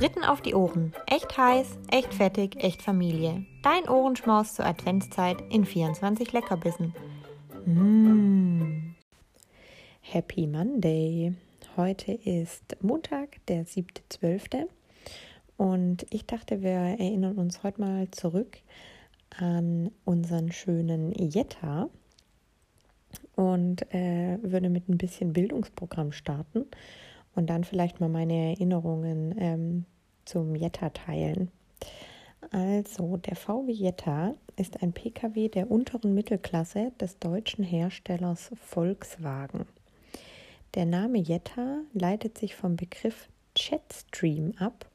Fritten auf die Ohren. Echt heiß, echt fettig, echt Familie. Dein Ohrenschmaus zur Adventszeit in 24 Leckerbissen. Mmh. Happy Monday. Heute ist Montag, der 7.12. Und ich dachte, wir erinnern uns heute mal zurück an unseren schönen Jetta und äh, würde mit ein bisschen Bildungsprogramm starten und dann vielleicht mal meine Erinnerungen ähm, zum Jetta teilen. Also, der VW Jetta ist ein Pkw der unteren Mittelklasse des deutschen Herstellers Volkswagen. Der Name Jetta leitet sich vom Begriff Jetstream ab,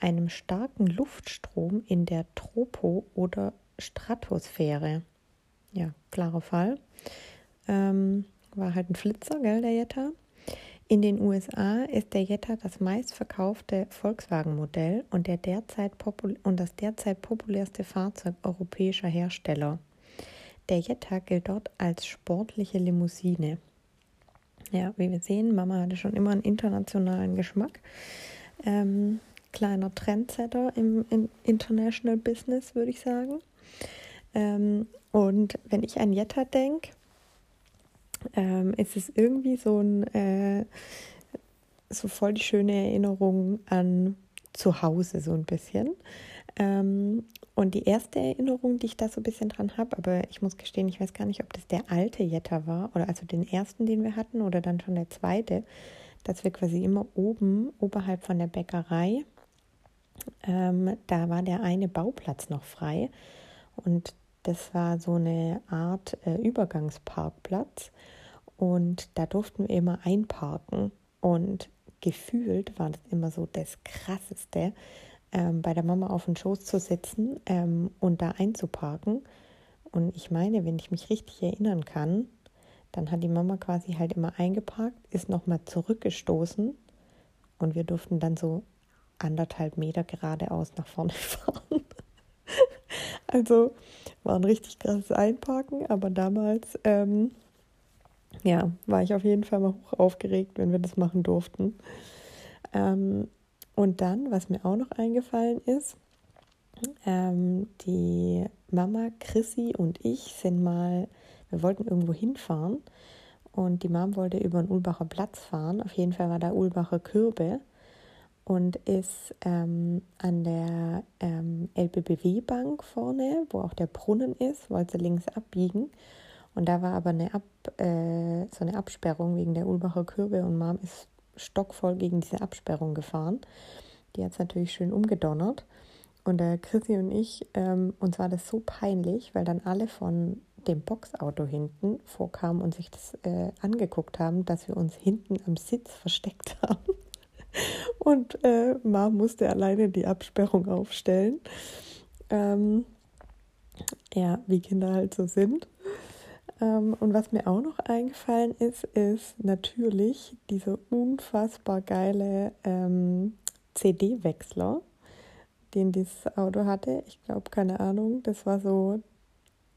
einem starken Luftstrom in der Tropo- oder Stratosphäre. Ja, klarer Fall. Ähm, war halt ein Flitzer, gell, der Jetta. In den USA ist der Jetta das meistverkaufte Volkswagen-Modell und, und das derzeit populärste Fahrzeug europäischer Hersteller. Der Jetta gilt dort als sportliche Limousine. Ja, wie wir sehen, Mama hatte schon immer einen internationalen Geschmack. Ähm, kleiner Trendsetter im, im, International Business, würde ich sagen. Ähm, und wenn ich an Jetta denke, ähm, es ist irgendwie so ein äh, so voll die schöne Erinnerung an zu Hause so ein bisschen. Ähm, und die erste Erinnerung, die ich da so ein bisschen dran habe, aber ich muss gestehen, ich weiß gar nicht, ob das der alte Jetta war oder also den ersten, den wir hatten oder dann schon der zweite, dass wir quasi immer oben, oberhalb von der Bäckerei, ähm, da war der eine Bauplatz noch frei und das war so eine Art äh, Übergangsparkplatz und da durften wir immer einparken. Und gefühlt war das immer so das Krasseste, ähm, bei der Mama auf den Schoß zu sitzen ähm, und da einzuparken. Und ich meine, wenn ich mich richtig erinnern kann, dann hat die Mama quasi halt immer eingeparkt, ist nochmal zurückgestoßen und wir durften dann so anderthalb Meter geradeaus nach vorne fahren. also war ein richtig krasses Einparken, aber damals ähm, ja, war ich auf jeden Fall mal hoch aufgeregt, wenn wir das machen durften. Ähm, und dann, was mir auch noch eingefallen ist, ähm, die Mama, Chrissy und ich sind mal, wir wollten irgendwo hinfahren und die Mom wollte über den Ulbacher Platz fahren. Auf jeden Fall war da Ulbacher Kürbe und ist ähm, an der ähm, LBBW-Bank vorne, wo auch der Brunnen ist, wollte links abbiegen und da war aber eine Ab, äh, so eine Absperrung wegen der Ulbacher Kürbe und Mom ist stockvoll gegen diese Absperrung gefahren. Die hat es natürlich schön umgedonnert. Und der Chrissy und ich, ähm, uns war das so peinlich, weil dann alle von dem Boxauto hinten vorkamen und sich das äh, angeguckt haben, dass wir uns hinten am Sitz versteckt haben. Und äh, Mom musste alleine die Absperrung aufstellen. Ähm, ja, wie Kinder halt so sind. Ähm, und was mir auch noch eingefallen ist, ist natürlich dieser unfassbar geile ähm, CD-Wechsler, den dieses Auto hatte. Ich glaube, keine Ahnung, das war so,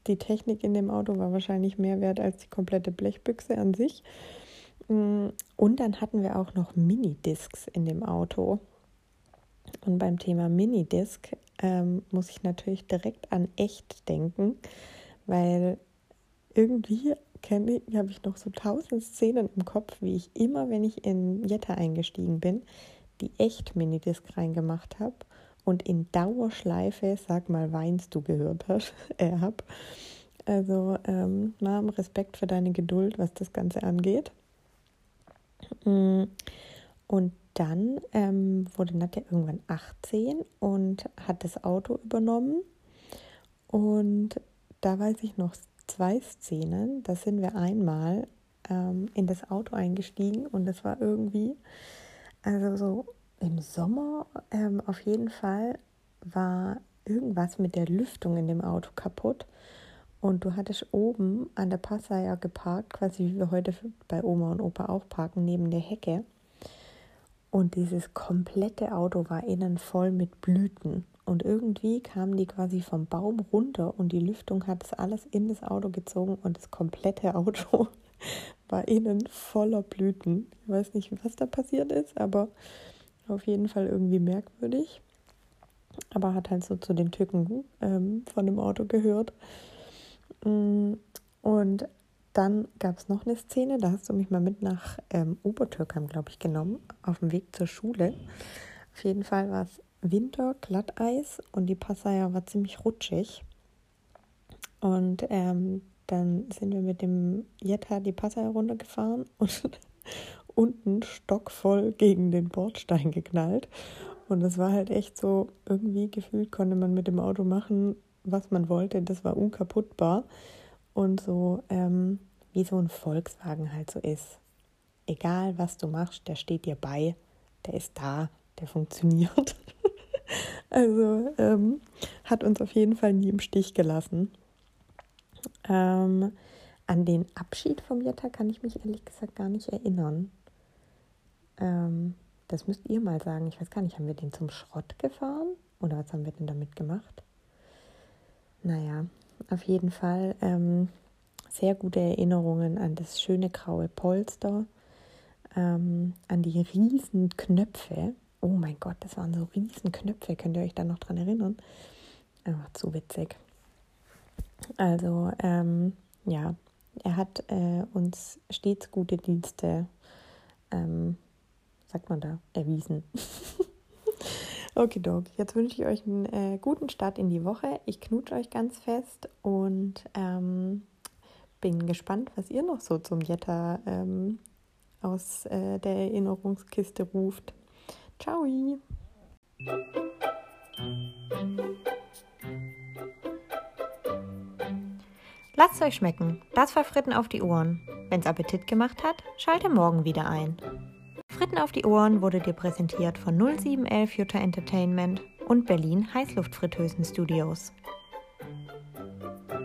die Technik in dem Auto war wahrscheinlich mehr wert als die komplette Blechbüchse an sich. Mm, und dann hatten wir auch noch Minidiscs in dem Auto. Und beim Thema Minidisc ähm, muss ich natürlich direkt an echt denken, weil irgendwie kenne ich, habe ich noch so tausend Szenen im Kopf, wie ich immer, wenn ich in Jetta eingestiegen bin, die echt Minidisc reingemacht habe und in Dauerschleife, sag mal, weinst du gehört hast, äh, hab. Also, ähm, Mom, Respekt für deine Geduld, was das Ganze angeht. Mm, und dann ähm, wurde Nadja irgendwann 18 und hat das Auto übernommen. Und da weiß ich noch zwei Szenen. Da sind wir einmal ähm, in das Auto eingestiegen und das war irgendwie, also so im Sommer ähm, auf jeden Fall war irgendwas mit der Lüftung in dem Auto kaputt. Und du hattest oben an der Passeier geparkt, quasi wie wir heute bei Oma und Opa auch parken, neben der Hecke. Und dieses komplette Auto war innen voll mit Blüten. Und irgendwie kamen die quasi vom Baum runter und die Lüftung hat es alles in das Auto gezogen und das komplette Auto war innen voller Blüten. Ich weiß nicht, was da passiert ist, aber auf jeden Fall irgendwie merkwürdig. Aber hat halt so zu den Tücken ähm, von dem Auto gehört. Mm, und dann gab es noch eine Szene, da hast du mich mal mit nach ähm, Obertürkheim, glaube ich, genommen, auf dem Weg zur Schule. Auf jeden Fall war es Winter, Glatteis und die Passeier war ziemlich rutschig. Und ähm, dann sind wir mit dem Jetta die Passeier runtergefahren und unten stockvoll gegen den Bordstein geknallt. Und das war halt echt so, irgendwie gefühlt konnte man mit dem Auto machen, was man wollte. Das war unkaputtbar. Und so, ähm, wie so ein Volkswagen halt so ist. Egal was du machst, der steht dir bei, der ist da, der funktioniert. also ähm, hat uns auf jeden Fall nie im Stich gelassen. Ähm, an den Abschied vom Jetta kann ich mich ehrlich gesagt gar nicht erinnern. Ähm, das müsst ihr mal sagen. Ich weiß gar nicht, haben wir den zum Schrott gefahren? Oder was haben wir denn damit gemacht? Naja, auf jeden Fall ähm, sehr gute Erinnerungen an das schöne graue Polster, ähm, an die riesen Knöpfe. Oh mein Gott, das waren so riesen Knöpfe. Könnt ihr euch da noch dran erinnern? Einfach zu witzig. Also, ähm, ja, er hat äh, uns stets gute Dienste, ähm, sagt man da, erwiesen. Okay, Dog. Jetzt wünsche ich euch einen äh, guten Start in die Woche. Ich knutsche euch ganz fest und ähm, bin gespannt, was ihr noch so zum Jetta ähm, aus äh, der Erinnerungskiste ruft. Ciao! Lasst euch schmecken. Das war Fritten auf die Ohren. Wenn's Appetit gemacht hat, schalte morgen wieder ein. Fritten auf die Ohren wurde dir präsentiert von 0711 Jutta Entertainment und Berlin Heißluftfritteusen Studios.